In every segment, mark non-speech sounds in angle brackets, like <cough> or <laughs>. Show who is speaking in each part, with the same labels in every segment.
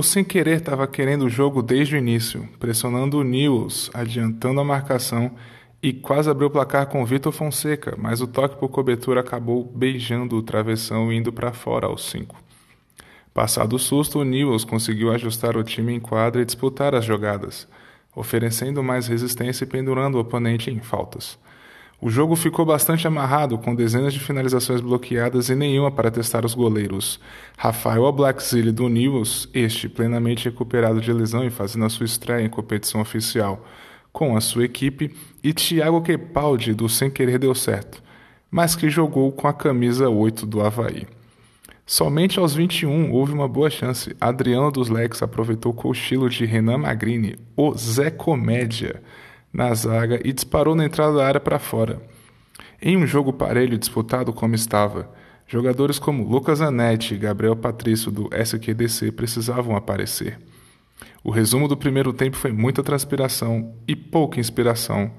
Speaker 1: O sem querer estava querendo o jogo desde o início, pressionando o Newells, adiantando a marcação e quase abriu o placar com o Vitor Fonseca, mas o toque por cobertura acabou beijando o travessão e indo para fora aos 5. Passado o susto, o Newells conseguiu ajustar o time em quadra e disputar as jogadas, oferecendo mais resistência e pendurando o oponente em faltas. O jogo ficou bastante amarrado, com dezenas de finalizações bloqueadas e nenhuma para testar os goleiros. Rafael Oblaxile do Newells, este plenamente recuperado de lesão e fazendo a sua estreia em competição oficial com a sua equipe, e Thiago Quepaldi do Sem Querer Deu Certo, mas que jogou com a camisa 8 do Havaí. Somente aos 21 houve uma boa chance. Adriano dos Lex aproveitou o cochilo de Renan Magrini, o Zé Comédia, na zaga e disparou na entrada da área para fora. Em um jogo parelho disputado como estava, jogadores como Lucas Anetti e Gabriel Patrício do SQDC precisavam aparecer. O resumo do primeiro tempo foi muita transpiração e pouca inspiração,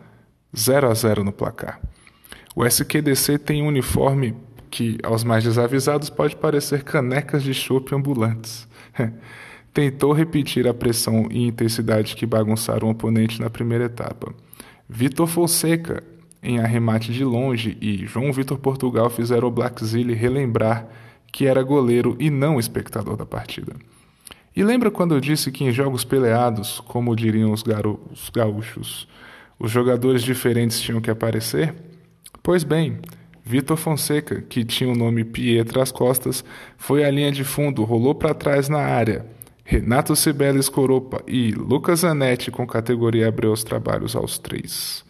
Speaker 1: 0 a 0 no placar. O SQDC tem um uniforme que, aos mais desavisados, pode parecer canecas de chope ambulantes. <laughs> tentou repetir a pressão e intensidade que bagunçaram o oponente na primeira etapa. Vitor Fonseca, em arremate de longe, e João Vitor Portugal fizeram o Blackzille relembrar que era goleiro e não espectador da partida. E lembra quando eu disse que em jogos peleados, como diriam os, os gaúchos, os jogadores diferentes tinham que aparecer? Pois bem, Vitor Fonseca, que tinha o nome Pietra às costas, foi à linha de fundo, rolou para trás na área Renato Cibeles Coropa e Lucas Anetti com categoria abriu os trabalhos aos três.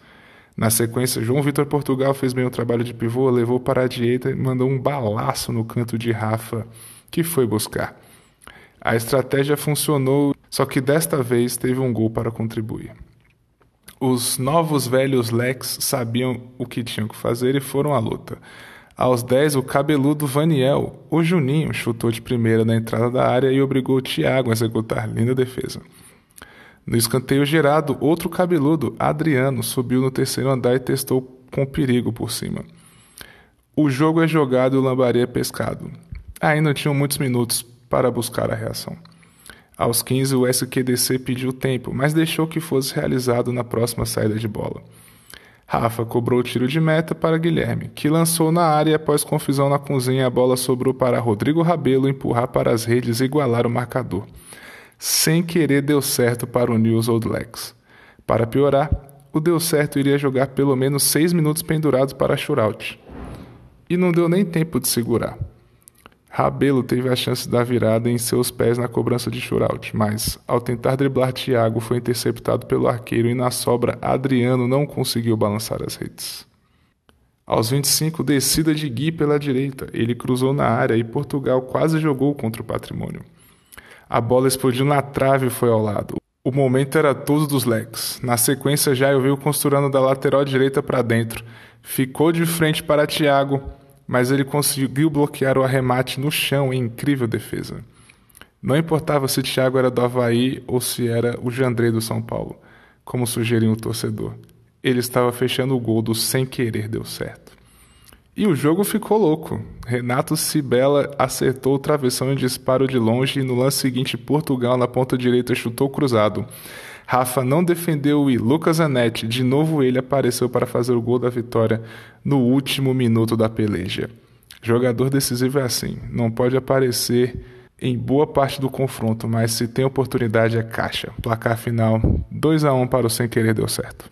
Speaker 1: Na sequência, João Vitor Portugal fez bem o trabalho de pivô, levou para a direita e mandou um balaço no canto de Rafa, que foi buscar. A estratégia funcionou, só que desta vez teve um gol para contribuir. Os novos velhos Lex sabiam o que tinham que fazer e foram à luta. Aos 10, o cabeludo Vaniel, o Juninho, chutou de primeira na entrada da área e obrigou o Thiago a executar linda defesa. No escanteio gerado, outro cabeludo, Adriano, subiu no terceiro andar e testou com perigo por cima. O jogo é jogado e o lambari é pescado. Ainda tinham muitos minutos para buscar a reação. Aos 15, o SQDC pediu tempo, mas deixou que fosse realizado na próxima saída de bola. Rafa cobrou o tiro de meta para Guilherme, que lançou na área e após confusão na cozinha a bola sobrou para Rodrigo Rabelo empurrar para as redes e igualar o marcador. Sem querer deu certo para o News Old Legs. Para piorar, o deu certo iria jogar pelo menos seis minutos pendurados para shootout. E não deu nem tempo de segurar. Rabelo teve a chance da virada em seus pés na cobrança de shootout, mas, ao tentar driblar Thiago, foi interceptado pelo arqueiro e na sobra Adriano não conseguiu balançar as redes. Aos 25, descida de Gui pela direita, ele cruzou na área e Portugal quase jogou contra o patrimônio. A bola explodiu na trave e foi ao lado. O momento era todo dos leques. Na sequência, Jair veio costurando da lateral direita para dentro. Ficou de frente para Thiago, mas ele conseguiu bloquear o arremate no chão em incrível defesa. Não importava se Thiago era do Havaí ou se era o Jandrei do São Paulo, como sugeriu o torcedor. Ele estava fechando o gol do sem querer deu certo. E o jogo ficou louco. Renato Cibela acertou o travessão em disparo de longe e no lance seguinte Portugal na ponta direita chutou cruzado. Rafa não defendeu e Lucas Anetti, de novo ele apareceu para fazer o gol da vitória no último minuto da peleja. Jogador decisivo é assim, não pode aparecer em boa parte do confronto, mas se tem oportunidade é caixa. Placar final 2 a 1 para o sem querer deu certo.